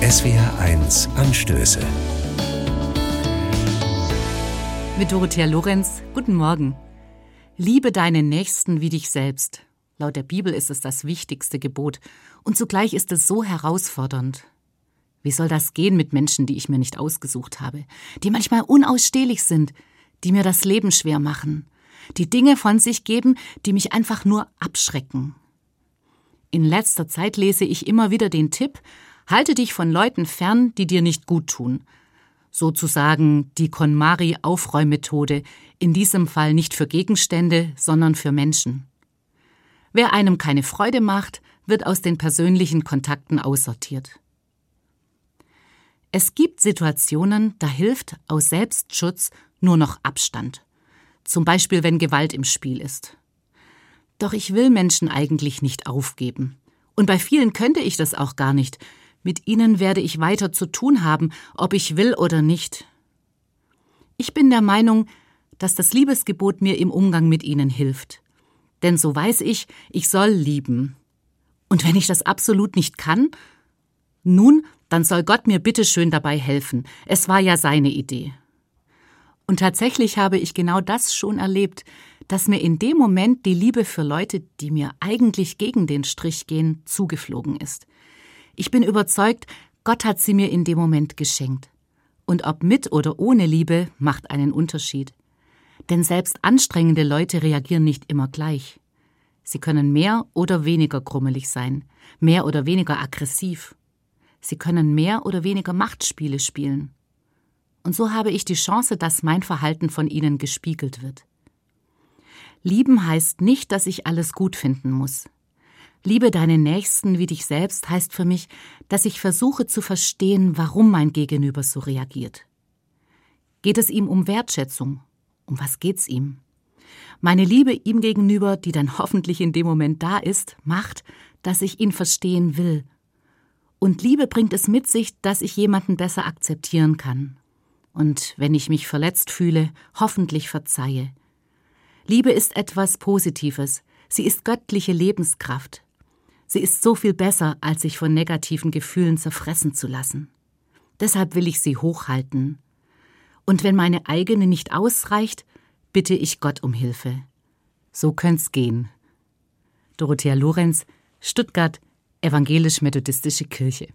SWR1 Anstöße. Mit Dorothea Lorenz, guten Morgen. Liebe deinen Nächsten wie dich selbst. Laut der Bibel ist es das wichtigste Gebot und zugleich ist es so herausfordernd. Wie soll das gehen mit Menschen, die ich mir nicht ausgesucht habe, die manchmal unausstehlich sind, die mir das Leben schwer machen, die Dinge von sich geben, die mich einfach nur abschrecken? In letzter Zeit lese ich immer wieder den Tipp, halte dich von Leuten fern, die dir nicht gut tun. Sozusagen die KonMari-Aufräummethode, in diesem Fall nicht für Gegenstände, sondern für Menschen. Wer einem keine Freude macht, wird aus den persönlichen Kontakten aussortiert. Es gibt Situationen, da hilft aus Selbstschutz nur noch Abstand. Zum Beispiel, wenn Gewalt im Spiel ist. Doch ich will Menschen eigentlich nicht aufgeben. Und bei vielen könnte ich das auch gar nicht. Mit ihnen werde ich weiter zu tun haben, ob ich will oder nicht. Ich bin der Meinung, dass das Liebesgebot mir im Umgang mit ihnen hilft denn so weiß ich, ich soll lieben. Und wenn ich das absolut nicht kann, nun, dann soll Gott mir bitteschön dabei helfen. Es war ja seine Idee. Und tatsächlich habe ich genau das schon erlebt, dass mir in dem Moment die Liebe für Leute, die mir eigentlich gegen den Strich gehen, zugeflogen ist. Ich bin überzeugt, Gott hat sie mir in dem Moment geschenkt. Und ob mit oder ohne Liebe macht einen Unterschied. Denn selbst anstrengende Leute reagieren nicht immer gleich. Sie können mehr oder weniger krummelig sein, mehr oder weniger aggressiv. Sie können mehr oder weniger Machtspiele spielen. Und so habe ich die Chance, dass mein Verhalten von ihnen gespiegelt wird. Lieben heißt nicht, dass ich alles gut finden muss. Liebe deinen Nächsten wie dich selbst heißt für mich, dass ich versuche zu verstehen, warum mein Gegenüber so reagiert. Geht es ihm um Wertschätzung, um was geht's ihm? Meine Liebe ihm gegenüber, die dann hoffentlich in dem Moment da ist, macht, dass ich ihn verstehen will. Und Liebe bringt es mit sich, dass ich jemanden besser akzeptieren kann. Und wenn ich mich verletzt fühle, hoffentlich verzeihe. Liebe ist etwas Positives. Sie ist göttliche Lebenskraft. Sie ist so viel besser, als sich von negativen Gefühlen zerfressen zu lassen. Deshalb will ich sie hochhalten, und wenn meine eigene nicht ausreicht, bitte ich Gott um Hilfe. So könnt's gehen. Dorothea Lorenz, Stuttgart, Evangelisch-Methodistische Kirche.